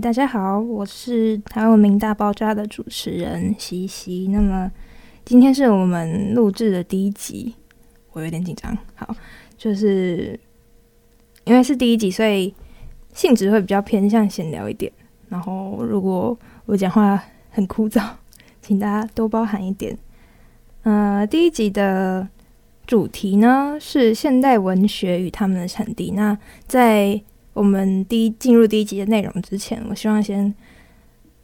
大家好，我是台湾文明大爆炸的主持人西西。那么今天是我们录制的第一集，我有点紧张。好，就是因为是第一集，所以性质会比较偏向闲聊一点。然后如果我讲话很枯燥，请大家多包涵一点。呃，第一集的主题呢是现代文学与他们的产地。那在我们第一进入第一集的内容之前，我希望先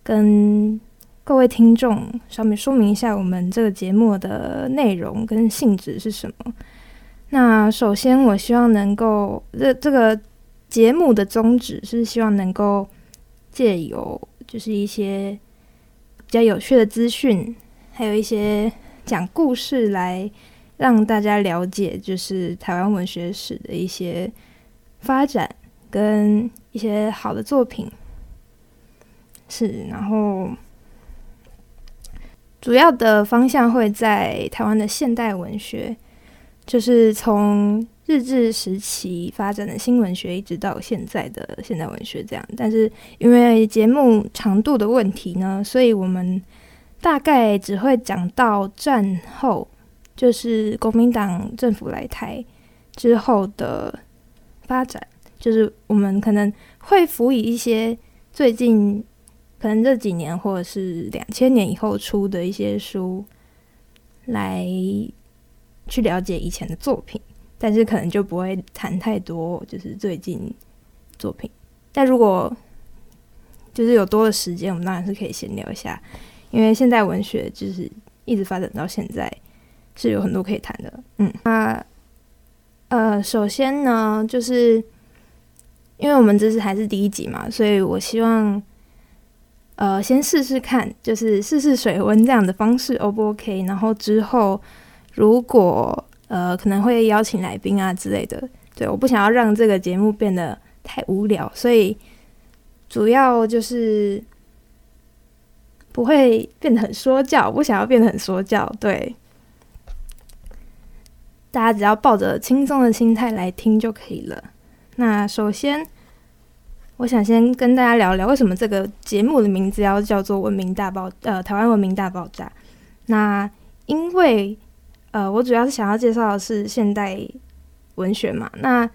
跟各位听众稍微说明一下我们这个节目的内容跟性质是什么。那首先，我希望能够这这个节目的宗旨是希望能够借由就是一些比较有趣的资讯，还有一些讲故事来让大家了解，就是台湾文学史的一些发展。跟一些好的作品是，然后主要的方向会在台湾的现代文学，就是从日治时期发展的新文学，一直到现在的现代文学这样。但是因为节目长度的问题呢，所以我们大概只会讲到战后，就是国民党政府来台之后的发展。就是我们可能会辅以一些最近可能这几年或者是两千年以后出的一些书，来去了解以前的作品，但是可能就不会谈太多，就是最近作品。但如果就是有多的时间，我们当然是可以闲聊一下，因为现代文学就是一直发展到现在，是有很多可以谈的。嗯，那呃，首先呢，就是。因为我们这是还是第一集嘛，所以我希望，呃，先试试看，就是试试水温这样的方式，O 不 OK？然后之后如果呃可能会邀请来宾啊之类的，对，我不想要让这个节目变得太无聊，所以主要就是不会变得很说教，不想要变得很说教，对，大家只要抱着轻松的心态来听就可以了。那首先，我想先跟大家聊聊为什么这个节目的名字要叫做“文明大爆”呃，台湾文明大爆炸。那因为呃，我主要是想要介绍的是现代文学嘛。那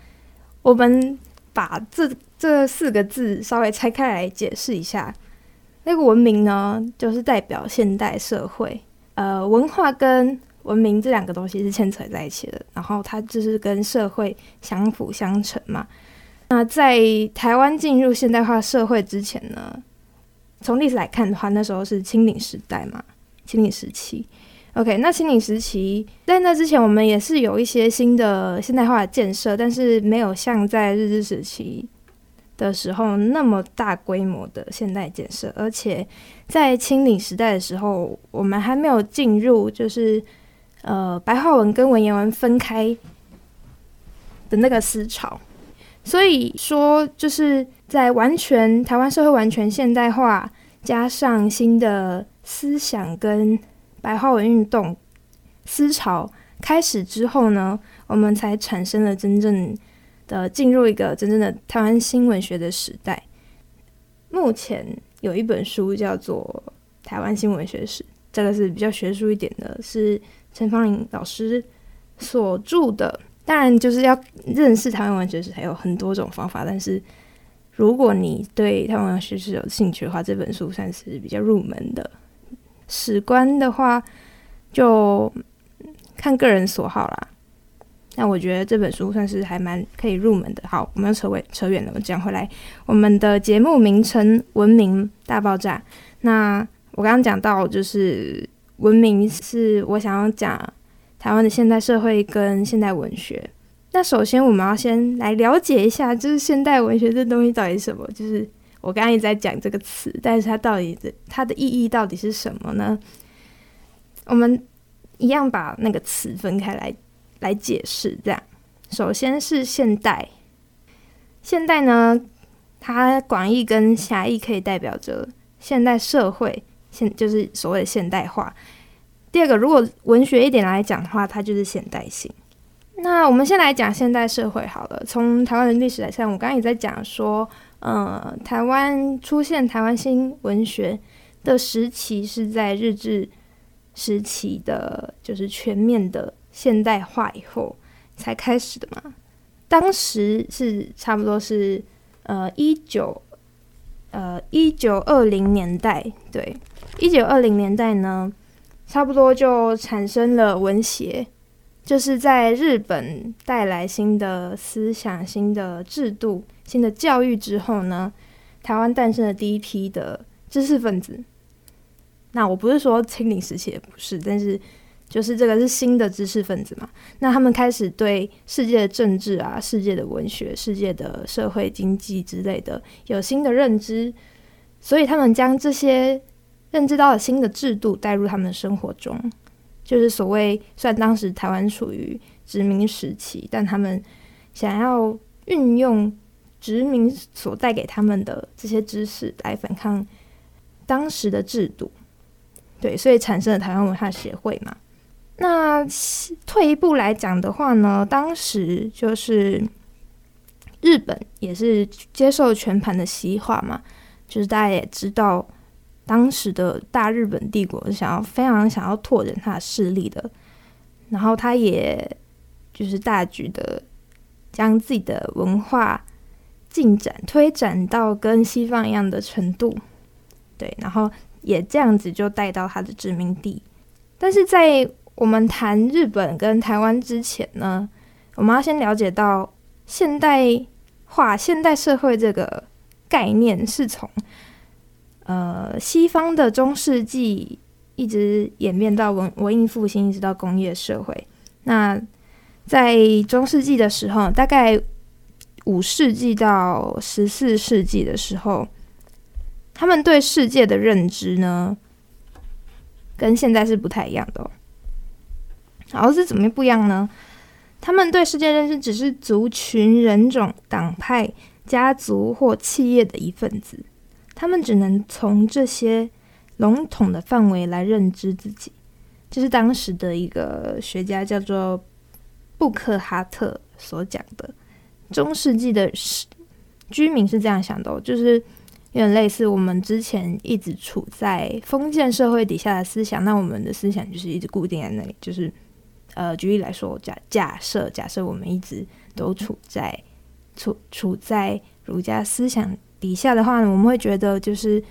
我们把这这四个字稍微拆开来解释一下。那个“文明”呢，就是代表现代社会，呃，文化跟文明这两个东西是牵扯在一起的，然后它就是跟社会相辅相成嘛。那在台湾进入现代化社会之前呢，从历史来看的话，那时候是清领时代嘛，清领时期。OK，那清领时期在那之前，我们也是有一些新的现代化的建设，但是没有像在日治时期的时候那么大规模的现代建设，而且在清领时代的时候，我们还没有进入就是。呃，白话文跟文言文分开的那个思潮，所以说就是在完全台湾社会完全现代化，加上新的思想跟白话文运动思潮开始之后呢，我们才产生了真正的进入一个真正的台湾新文学的时代。目前有一本书叫做《台湾新文学史》，这个是比较学术一点的，是。陈芳伶老师所著的，当然就是要认识台湾文学史，还有很多种方法。但是，如果你对台湾文学史有兴趣的话，这本书算是比较入门的。史观的话，就看个人所好啦。那我觉得这本书算是还蛮可以入门的。好，我们扯尾扯远了，我讲回来，我们的节目名称《文明大爆炸》。那我刚刚讲到就是。文明是我想要讲台湾的现代社会跟现代文学。那首先我们要先来了解一下，就是现代文学这东西到底是什么？就是我刚刚一直在讲这个词，但是它到底的它的意义到底是什么呢？我们一样把那个词分开来来解释。这样，首先是现代，现代呢，它广义跟狭义可以代表着现代社会。现就是所谓的现代化。第二个，如果文学一点来讲的话，它就是现代性。那我们先来讲现代社会好了。从台湾的历史来看，我刚刚也在讲说，呃，台湾出现台湾新文学的时期是在日治时期的，就是全面的现代化以后才开始的嘛。当时是差不多是呃一九呃一九二零年代，对，一九二零年代呢，差不多就产生了文协。就是在日本带来新的思想、新的制度、新的教育之后呢，台湾诞生了第一批的知识分子。那我不是说清领时期也不是，但是就是这个是新的知识分子嘛。那他们开始对世界的政治啊、世界的文学、世界的社会经济之类的有新的认知，所以他们将这些认知到了新的制度带入他们的生活中。就是所谓，虽然当时台湾处于殖民时期，但他们想要运用殖民所带给他们的这些知识来反抗当时的制度，对，所以产生了台湾文化协会嘛。那退一步来讲的话呢，当时就是日本也是接受全盘的西化嘛，就是大家也知道。当时的大日本帝国想要非常想要拓展他的势力的，然后他也就是大举的将自己的文化进展推展到跟西方一样的程度，对，然后也这样子就带到他的殖民地。但是在我们谈日本跟台湾之前呢，我们要先了解到现代化、现代社会这个概念是从。呃，西方的中世纪一直演变到文文艺复兴，一直到工业社会。那在中世纪的时候，大概五世纪到十四世纪的时候，他们对世界的认知呢，跟现在是不太一样的哦。然后是怎么不一样呢？他们对世界认知只是族群、人种、党派、家族或企业的一份子。他们只能从这些笼统的范围来认知自己，这、是当时的一个学家叫做布克哈特所讲的。中世纪的居民是这样想的，就是有点类似我们之前一直处在封建社会底下的思想，那我们的思想就是一直固定在那里。就是呃，举例来说，假假设假设我们一直都处在处处在儒家思想。底下的话呢，我们会觉得就是，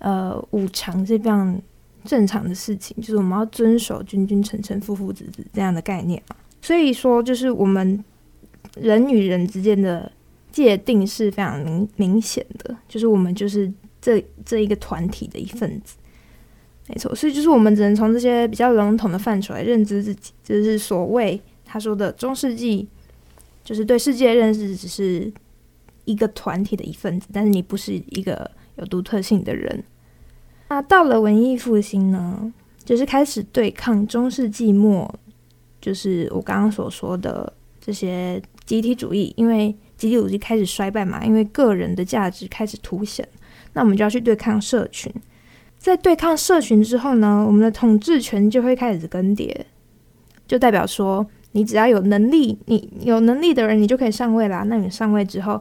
呃，五常是非常正常的事情，就是我们要遵守君君臣臣父父子子这样的概念嘛。所以说，就是我们人与人之间的界定是非常明明显的，就是我们就是这这一个团体的一份子，没错。所以就是我们只能从这些比较笼统的范畴来认知自己，就是所谓他说的中世纪，就是对世界认识只是。一个团体的一份子，但是你不是一个有独特性的人。那到了文艺复兴呢，就是开始对抗中世纪末，就是我刚刚所说的这些集体主义，因为集体主义开始衰败嘛，因为个人的价值开始凸显，那我们就要去对抗社群。在对抗社群之后呢，我们的统治权就会开始更迭，就代表说，你只要有能力，你有能力的人，你就可以上位啦。那你上位之后，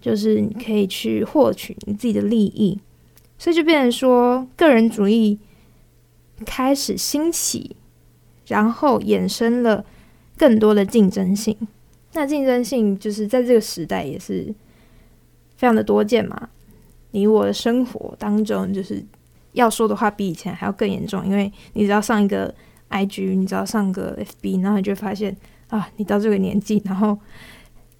就是你可以去获取你自己的利益，所以就变成说个人主义开始兴起，然后衍生了更多的竞争性。那竞争性就是在这个时代也是非常的多见嘛。你我的生活当中，就是要说的话比以前还要更严重，因为你只要上一个 IG，你只要上个 FB，然后你就发现啊，你到这个年纪，然后。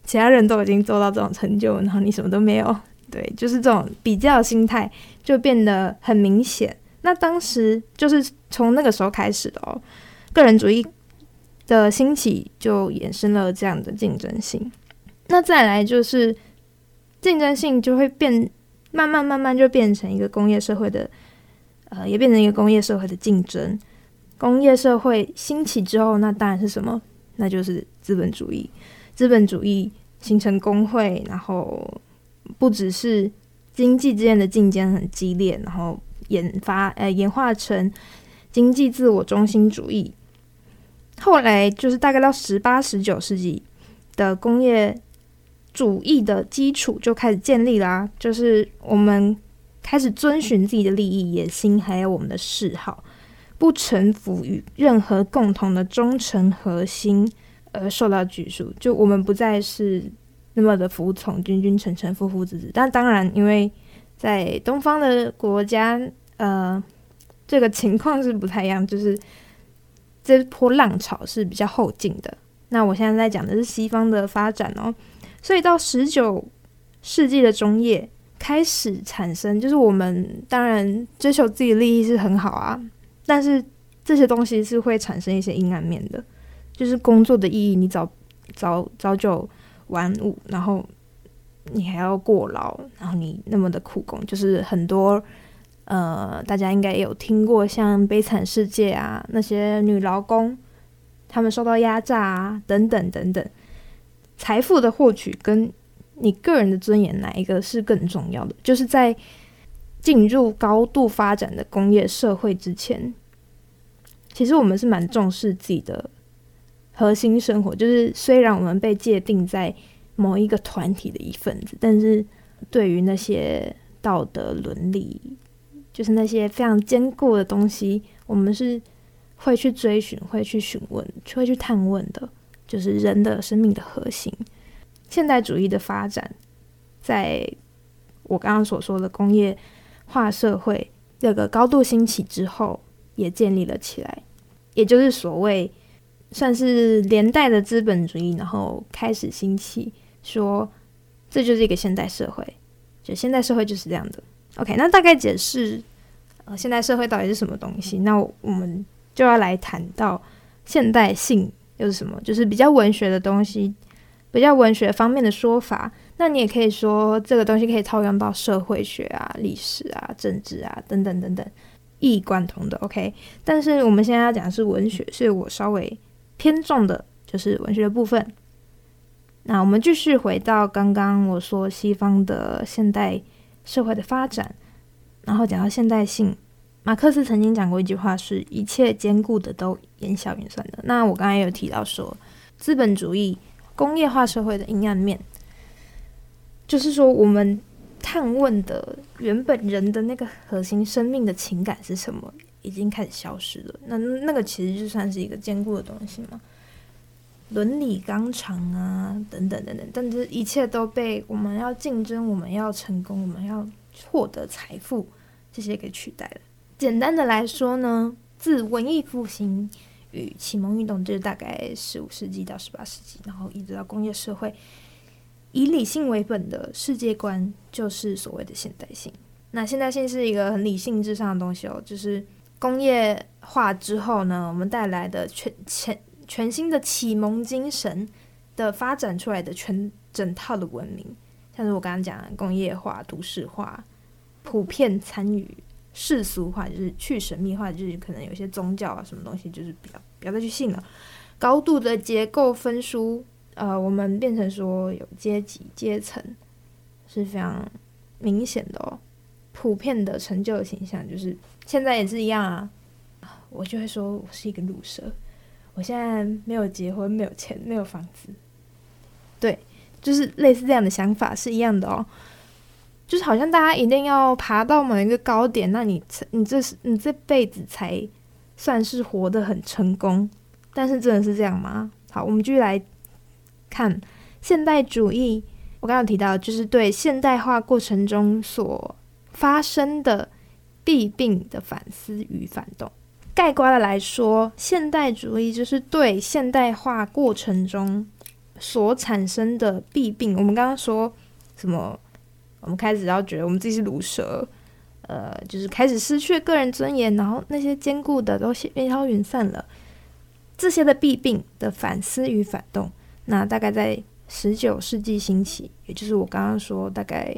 其他人都已经做到这种成就，然后你什么都没有，对，就是这种比较心态就变得很明显。那当时就是从那个时候开始的哦，个人主义的兴起就衍生了这样的竞争性。那再来就是竞争性就会变，慢慢慢慢就变成一个工业社会的，呃，也变成一个工业社会的竞争。工业社会兴起之后，那当然是什么？那就是资本主义。资本主义形成工会，然后不只是经济之间的竞争很激烈，然后研发呃演化成经济自我中心主义。后来就是大概到十八、十九世纪的工业主义的基础就开始建立啦、就是我们开始遵循自己的利益、野心，还有我们的嗜好，不臣服于任何共同的忠诚核心而受到拘束。就我们不再是那么的服从，君君臣臣，父父子子。但当然，因为在东方的国家，呃，这个情况是不太一样，就是这波浪潮是比较后进的。那我现在在讲的是西方的发展哦，所以到十九世纪的中叶开始产生，就是我们当然追求自己利益是很好啊，但是这些东西是会产生一些阴暗面的，就是工作的意义，你早早早九晚五，然后。你还要过劳，然后你那么的苦工，就是很多呃，大家应该有听过像《悲惨世界》啊，那些女劳工，她们受到压榨啊，等等等等。财富的获取跟你个人的尊严，哪一个是更重要的？就是在进入高度发展的工业社会之前，其实我们是蛮重视自己的核心生活，就是虽然我们被界定在。某一个团体的一份子，但是对于那些道德伦理，就是那些非常坚固的东西，我们是会去追寻、会去询问、会去探问的，就是人的生命的核心。现代主义的发展，在我刚刚所说的工业化社会这个高度兴起之后，也建立了起来，也就是所谓算是连带的资本主义，然后开始兴起。说，这就是一个现代社会，就现代社会就是这样的。OK，那大概解释，呃，现代社会到底是什么东西？那我们就要来谈到现代性又是什么，就是比较文学的东西，比较文学方面的说法。那你也可以说这个东西可以套用到社会学啊、历史啊、政治啊等等等等，一以贯通的。OK，但是我们现在要讲的是文学，所以我稍微偏重的就是文学的部分。那我们继续回到刚刚我说西方的现代社会的发展，然后讲到现代性，马克思曾经讲过一句话，是一切坚固的都烟消云散的。那我刚才有提到说，资本主义工业化社会的阴暗面，就是说我们探问的原本人的那个核心生命的情感是什么，已经开始消失了。那那个其实就算是一个坚固的东西嘛。伦理纲常啊，等等等等，但这一切都被我们要竞争、我们要成功、我们要获得财富这些给取代了。简单的来说呢，自文艺复兴与启蒙运动，就是大概十五世纪到十八世纪，然后一直到工业社会，以理性为本的世界观就是所谓的现代性。那现代性是一个很理性至上的东西哦，就是工业化之后呢，我们带来的全前。全新的启蒙精神的发展出来的全整套的文明，像是我刚刚讲的工业化、都市化、普遍参与、世俗化，就是去神秘化，就是可能有些宗教啊什么东西，就是不要不要再去信了。高度的结构分疏，呃，我们变成说有阶级阶层是非常明显的哦。普遍的成就的形象，就是现在也是一样啊。我就会说我是一个路蛇。我现在没有结婚，没有钱，没有房子，对，就是类似这样的想法是一样的哦。就是好像大家一定要爬到某一个高点，那你你这是你这辈子才算是活得很成功。但是真的是这样吗？好，我们继续来看现代主义。我刚刚提到，就是对现代化过程中所发生的弊病的反思与反动。概括的来说，现代主义就是对现代化过程中所产生的弊病。我们刚刚说什么？我们开始要觉得我们自己是毒蛇，呃，就是开始失去个人尊严，然后那些坚固的都烟消云散了。这些的弊病的反思与反动，那大概在十九世纪兴起，也就是我刚刚说大概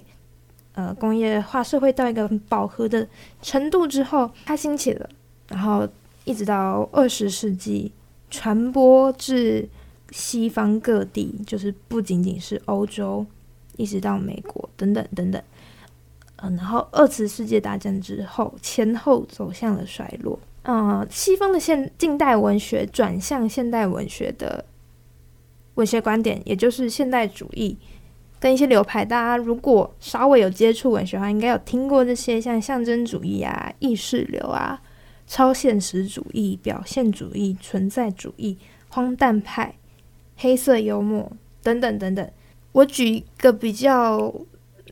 呃工业化社会到一个饱和的程度之后，它兴起了。然后一直到二十世纪，传播至西方各地，就是不仅仅是欧洲，一直到美国等等等等。嗯，然后二次世界大战之后，前后走向了衰落。嗯，西方的现近代文学转向现代文学的文学观点，也就是现代主义跟一些流派，大家如果稍微有接触文学的话，应该有听过这些，像象征主义啊、意识流啊、超现实主义、表现主义、存在主义、荒诞派、黑色幽默等等等等。我举一个比较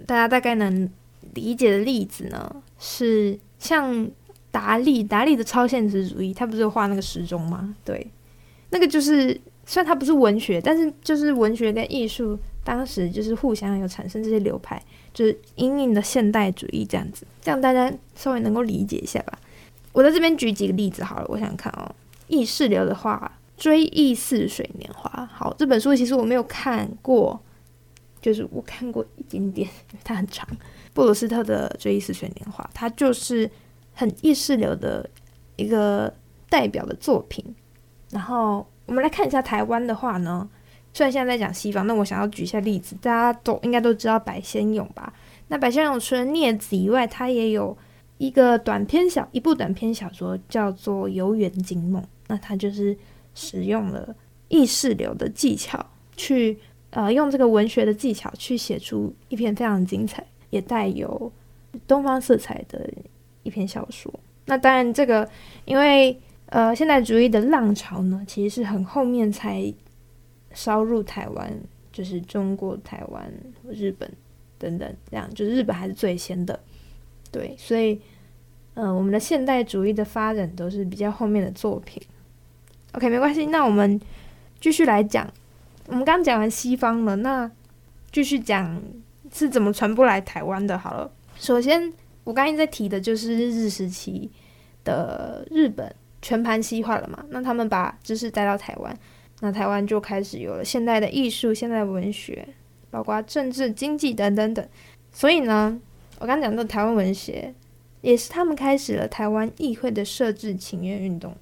大家大概能理解的例子呢，是像达利，达利的超现实主义，他不是画那个时钟吗？对，那个就是。虽然它不是文学，但是就是文学跟艺术当时就是互相有产生这些流派，就是因应的现代主义这样子，这样大家稍微能够理解一下吧。我在这边举几个例子好了，我想看哦，意识流的话，《追忆似水年华》好，这本书其实我没有看过，就是我看过一点点，因为它很长。布鲁斯特的《追忆似水年华》，它就是很意识流的一个代表的作品，然后。我们来看一下台湾的话呢，虽然现在在讲西方，那我想要举一下例子，大家都应该都知道白先勇吧？那白先勇除了《孽子》以外，他也有一个短篇小一部短篇小说叫做《游园惊梦》，那他就是使用了意识流的技巧去呃用这个文学的技巧去写出一篇非常精彩也带有东方色彩的一篇小说。那当然，这个因为。呃，现代主义的浪潮呢，其实是很后面才烧入台湾，就是中国台湾、日本等等这样，就是日本还是最先的，对，所以，呃，我们的现代主义的发展都是比较后面的作品。OK，没关系，那我们继续来讲，我们刚讲完西方了，那继续讲是怎么传播来台湾的。好了，首先我刚才在提的就是日治时期的日本。全盘西化了嘛？那他们把知识带到台湾，那台湾就开始有了现代的艺术、现代文学，包括政治、经济等等等。所以呢，我刚讲的台湾文学，也是他们开始了台湾议会的设置请愿运动。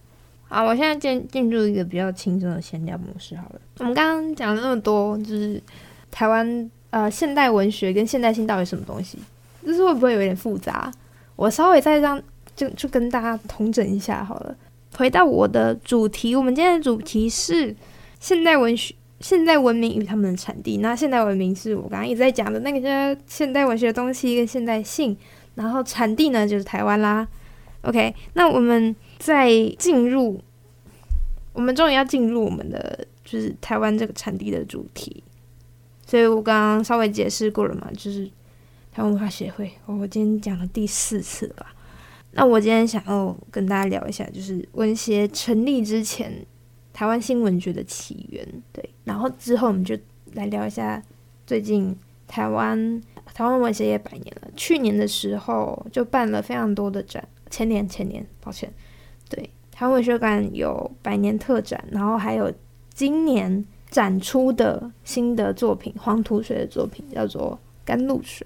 好，我现在进进入一个比较轻松的闲聊模式。好了，我们刚刚讲了那么多，就是台湾呃现代文学跟现代性到底什么东西？就是会不会有点复杂？我稍微再让就就跟大家统整一下好了。回到我的主题，我们今天的主题是现代文学、现代文明与他们的产地。那现代文明是我刚刚一直在讲的那个些现代文学的东西跟现代性，然后产地呢就是台湾啦。OK，那我们再进入，我们终于要进入我们的就是台湾这个产地的主题。所以我刚刚稍微解释过了嘛，就是台湾文化协会，我今天讲了第四次了吧。那我今天想要跟大家聊一下，就是文协成立之前，台湾新文学的起源。对，然后之后我们就来聊一下最近台湾台湾文协也百年了。去年的时候就办了非常多的展，前年前年抱歉，对，台湾文学馆有百年特展，然后还有今年展出的新的作品，黄土水的作品叫做《甘露水》。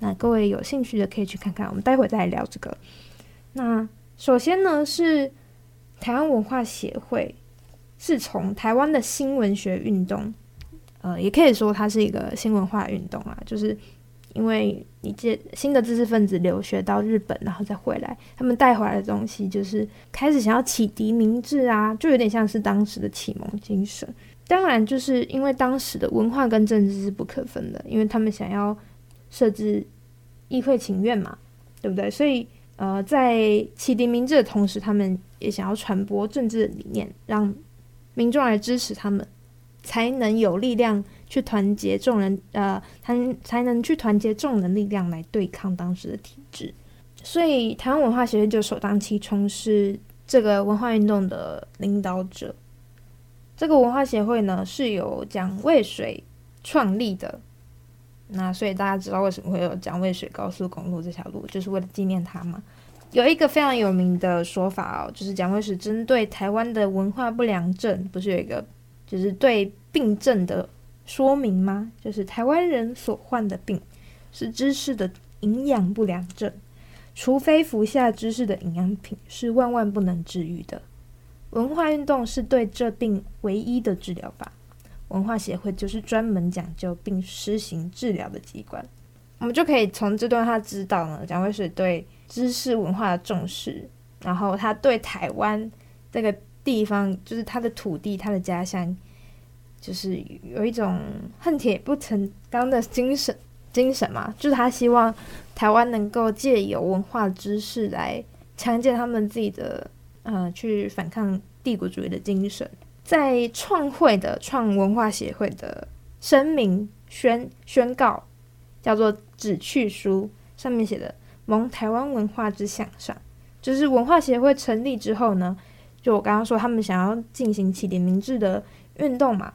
那各位有兴趣的可以去看看，我们待会再来聊这个。那首先呢，是台湾文化协会，是从台湾的新文学运动，呃，也可以说它是一个新文化运动啊，就是因为你这新的知识分子留学到日本，然后再回来，他们带回来的东西就是开始想要启迪民智啊，就有点像是当时的启蒙精神。当然，就是因为当时的文化跟政治是不可分的，因为他们想要设置议会请愿嘛，对不对？所以。呃，在启迪民智的同时，他们也想要传播政治的理念，让民众来支持他们，才能有力量去团结众人，呃，才才能去团结众人力量来对抗当时的体制。所以，台湾文化协会就首当其冲是这个文化运动的领导者。这个文化协会呢，是由蒋渭水创立的。那所以大家知道为什么会有蒋渭水高速公路这条路，就是为了纪念他嘛。有一个非常有名的说法哦，就是蒋渭水针对台湾的文化不良症，不是有一个就是对病症的说明吗？就是台湾人所患的病是知识的营养不良症，除非服下知识的营养品，是万万不能治愈的。文化运动是对这病唯一的治疗法。文化协会就是专门讲究并施行治疗的机关，我们就可以从这段话知道呢，蒋渭水对知识文化的重视，然后他对台湾这个地方，就是他的土地，他的家乡，就是有一种恨铁不成钢的精神，精神嘛，就是他希望台湾能够借由文化知识来强健他们自己的，呃，去反抗帝国主义的精神。在创会的创文化协会的声明宣宣告，叫做旨趣书，上面写的“蒙台湾文化之向上”，就是文化协会成立之后呢，就我刚刚说他们想要进行启点明智的运动嘛，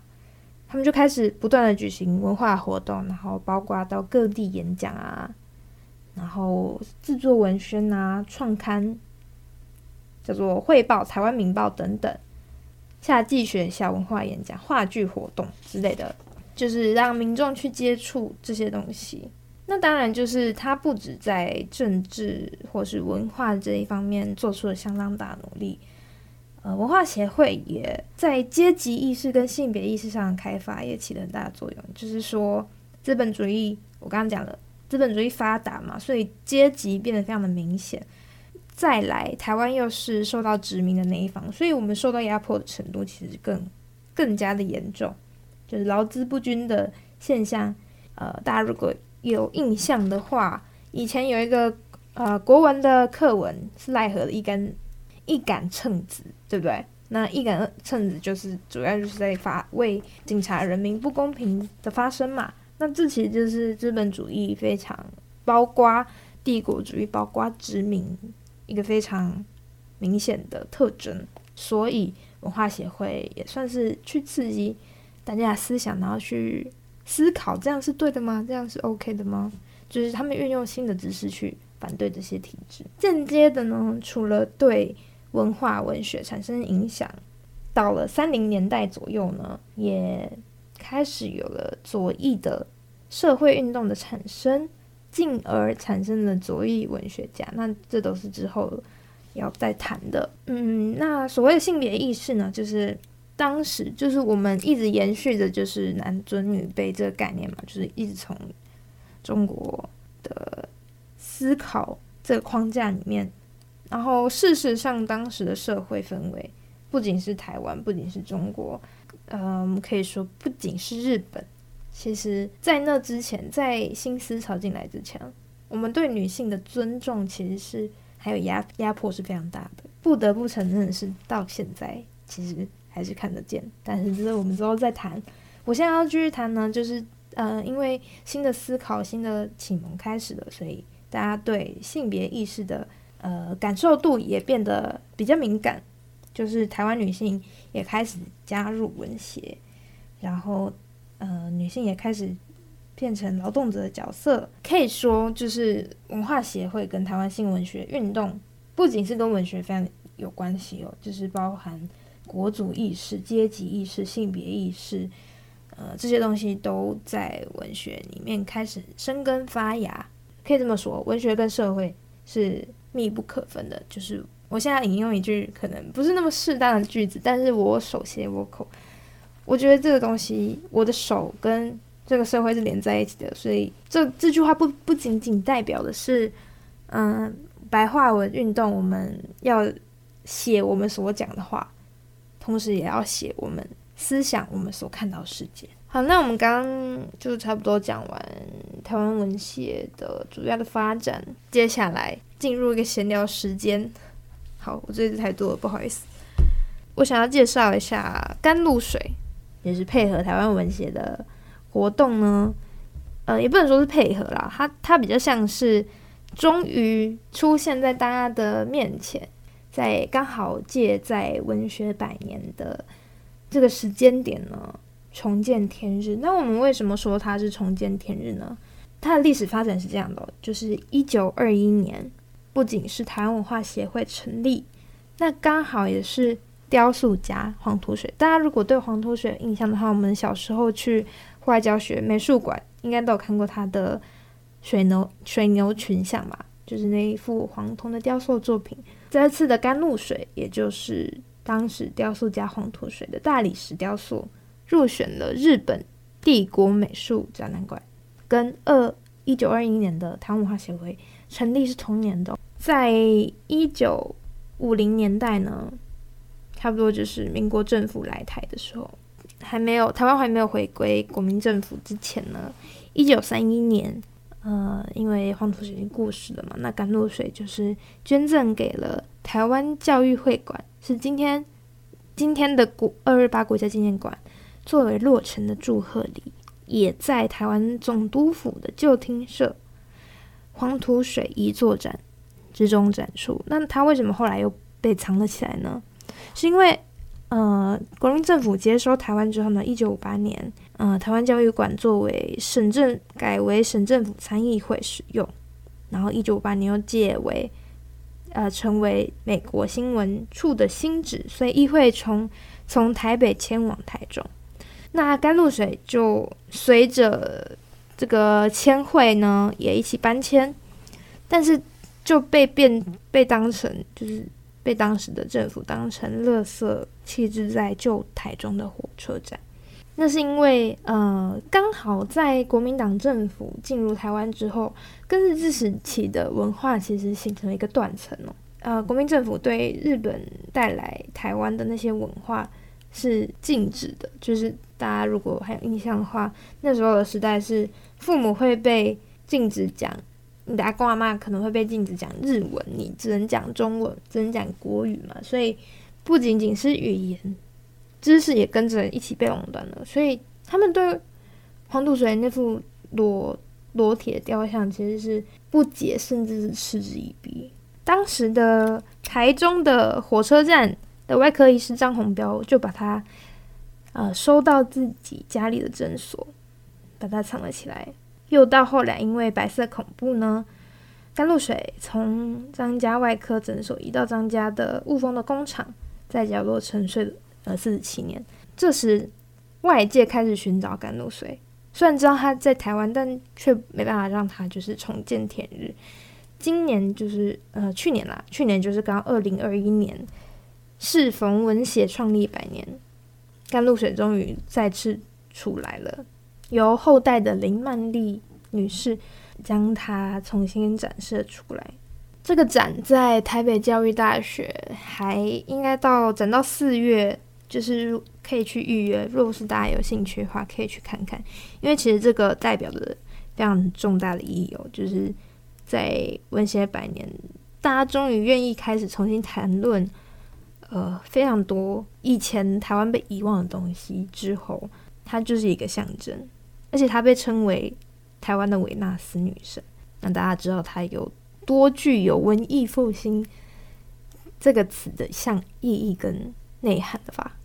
他们就开始不断的举行文化活动，然后包括到各地演讲啊，然后制作文宣啊，创刊，叫做《汇报》《台湾民报》等等。夏季学校文化演讲、话剧活动之类的，就是让民众去接触这些东西。那当然，就是他不止在政治或是文化这一方面做出了相当大的努力。呃，文化协会也在阶级意识跟性别意识上的开发也起了很大的作用。就是说，资本主义，我刚刚讲了，资本主义发达嘛，所以阶级变得非常的明显。再来，台湾又是受到殖民的那一方，所以我们受到压迫的程度其实更更加的严重，就是劳资不均的现象。呃，大家如果有印象的话，以前有一个呃国文的课文是赖何的一杆一杆秤子，对不对？那一杆秤子就是主要就是在发为警察人民不公平的发声嘛。那这其实就是资本主义非常包括帝国主义，包括殖民。一个非常明显的特征，所以文化协会也算是去刺激大家的思想，然后去思考这样是对的吗？这样是 OK 的吗？就是他们运用新的知识去反对这些体制。间接的呢，除了对文化文学产生影响，到了三零年代左右呢，也开始有了左翼的社会运动的产生。进而产生了左翼文学家，那这都是之后要再谈的。嗯，那所谓的性别意识呢，就是当时就是我们一直延续的，就是男尊女卑这个概念嘛，就是一直从中国的思考这个框架里面。然后事实上，当时的社会氛围不仅是台湾，不仅是中国，嗯，可以说不仅是日本。其实，在那之前，在新思潮进来之前，我们对女性的尊重其实是还有压压迫是非常大的。不得不承认是，到现在其实还是看得见。但是，这是我们之后再谈。我现在要继续谈呢，就是呃，因为新的思考、新的启蒙开始了，所以大家对性别意识的呃感受度也变得比较敏感。就是台湾女性也开始加入文协，然后。呃，女性也开始变成劳动者的角色，可以说就是文化协会跟台湾性文学运动，不仅是跟文学非常有关系哦，就是包含国族意识、阶级意识、性别意识，呃，这些东西都在文学里面开始生根发芽。可以这么说，文学跟社会是密不可分的。就是我现在引用一句可能不是那么适当的句子，但是我手写我口。我觉得这个东西，我的手跟这个社会是连在一起的，所以这这句话不不仅仅代表的是，嗯，白话文运动，我们要写我们所讲的话，同时也要写我们思想，我们所看到世界。好，那我们刚刚就差不多讲完台湾文学的主要的发展，接下来进入一个闲聊时间。好，我这次太多了，不好意思。我想要介绍一下甘露水。也是配合台湾文协的活动呢，呃，也不能说是配合啦，它它比较像是终于出现在大家的面前，在刚好借在文学百年的这个时间点呢，重见天日。那我们为什么说它是重见天日呢？它的历史发展是这样的，就是一九二一年，不仅是台湾文化协会成立，那刚好也是。雕塑家黄土水，大家如果对黄土水有印象的话，我们小时候去户外教学美术馆应该都有看过他的水牛水牛群像吧，就是那一幅黄铜的雕塑作品。这次的甘露水，也就是当时雕塑家黄土水的大理石雕塑，入选了日本帝国美术展览馆，跟二一九二一年的台湾文化协会成立是同年的，在一九。五零年代呢，差不多就是民国政府来台的时候，还没有台湾还没有回归国民政府之前呢，一九三一年，呃，因为黄土水已经过世了嘛，那甘露水就是捐赠给了台湾教育会馆，是今天今天的国二二八国家纪念馆，作为落成的祝贺礼，也在台湾总督府的旧厅舍黄土水遗作展之中展出。那它为什么后来又被藏了起来呢？是因为，呃，国民政府接收台湾之后呢，一九五八年，呃，台湾教育馆作为省政改为省政府参议会使用，然后一九五八年又借为，呃，成为美国新闻处的新址，所以议会从从台北迁往台中，那甘露水就随着这个迁会呢也一起搬迁，但是就被变被当成就是。被当时的政府当成垃圾弃置在旧台中的火车站，那是因为呃，刚好在国民党政府进入台湾之后，跟日治时期的文化其实形成了一个断层哦。呃，国民政府对日本带来台湾的那些文化是禁止的，就是大家如果还有印象的话，那时候的时代是父母会被禁止讲。你的阿公阿妈可能会被禁止讲日文，你只能讲中文，只能讲国语嘛。所以不仅仅是语言知识也跟着一起被垄断了。所以他们对黄土水那副裸裸体的雕像其实是不解，甚至是嗤之以鼻。当时的台中的火车站的外科医师张宏标就把它呃收到自己家里的诊所，把它藏了起来。又到后来，因为白色恐怖呢，甘露水从张家外科诊所移到张家的雾峰的工厂，在角落沉睡了四十七年。这时，外界开始寻找甘露水，虽然知道他在台湾，但却没办法让他就是重见天日。今年就是呃去年啦，去年就是刚二零二一年，适逢文协创立百年，甘露水终于再次出来了。由后代的林曼丽女士将它重新展示出来。这个展在台北教育大学，还应该到展到四月，就是可以去预约。若是大家有兴趣的话，可以去看看。因为其实这个代表着非常重大的意义哦，就是在文协百年，大家终于愿意开始重新谈论，呃，非常多以前台湾被遗忘的东西之后，它就是一个象征。而且她被称为台湾的维纳斯女神，让大家知道她有多具有文艺复兴这个词的像意义跟内涵的吧。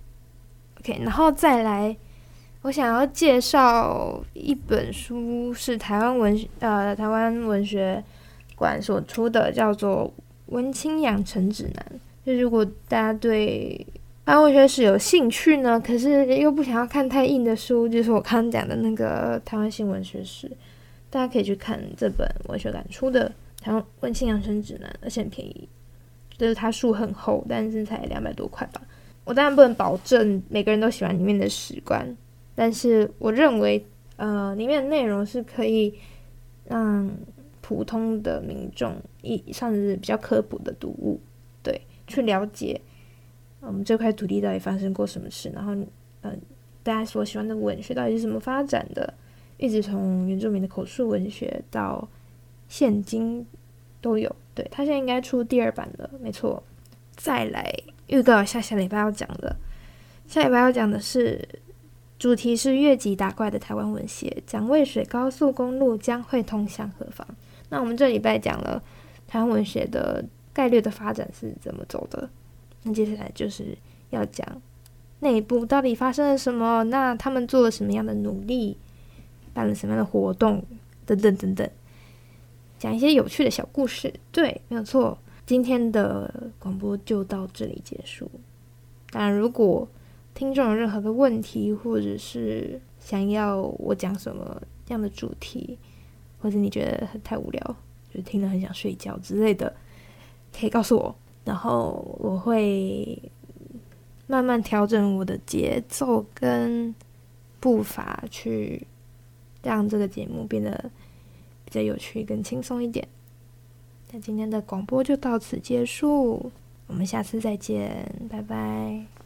OK，然后再来，我想要介绍一本书，是台湾文呃台湾文学馆所出的，叫做《文青养成指南》。就如果大家对台湾文学史有兴趣呢，可是又不想要看太硬的书，就是我刚刚讲的那个《台湾新文学史》，大家可以去看这本文学馆出的《台湾文青养生指南》，而且很便宜，就是它书很厚，但是才两百多块吧。我当然不能保证每个人都喜欢里面的史观，但是我认为，呃，里面的内容是可以让普通的民众以算是比较科普的读物，对，去了解。我们这块土地到底发生过什么事？然后，嗯、大家所喜欢的文学到底是怎么发展的？一直从原住民的口述文学到现今都有。对，他现在应该出第二版了，没错。再来预告下下礼拜要讲的，下礼拜要讲的是主题是越级打怪的台湾文学，讲渭水高速公路将会通向何方？那我们这礼拜讲了台湾文学的概略的发展是怎么走的。那接下来就是要讲内部到底发生了什么，那他们做了什么样的努力，办了什么样的活动，等等等等，讲一些有趣的小故事。对，没有错。今天的广播就到这里结束。当然，如果听众有任何的问题，或者是想要我讲什么样的主题，或者你觉得太无聊，就听了很想睡觉之类的，可以告诉我。然后我会慢慢调整我的节奏跟步伐，去让这个节目变得比较有趣、更轻松一点。那今天的广播就到此结束，我们下次再见，拜拜。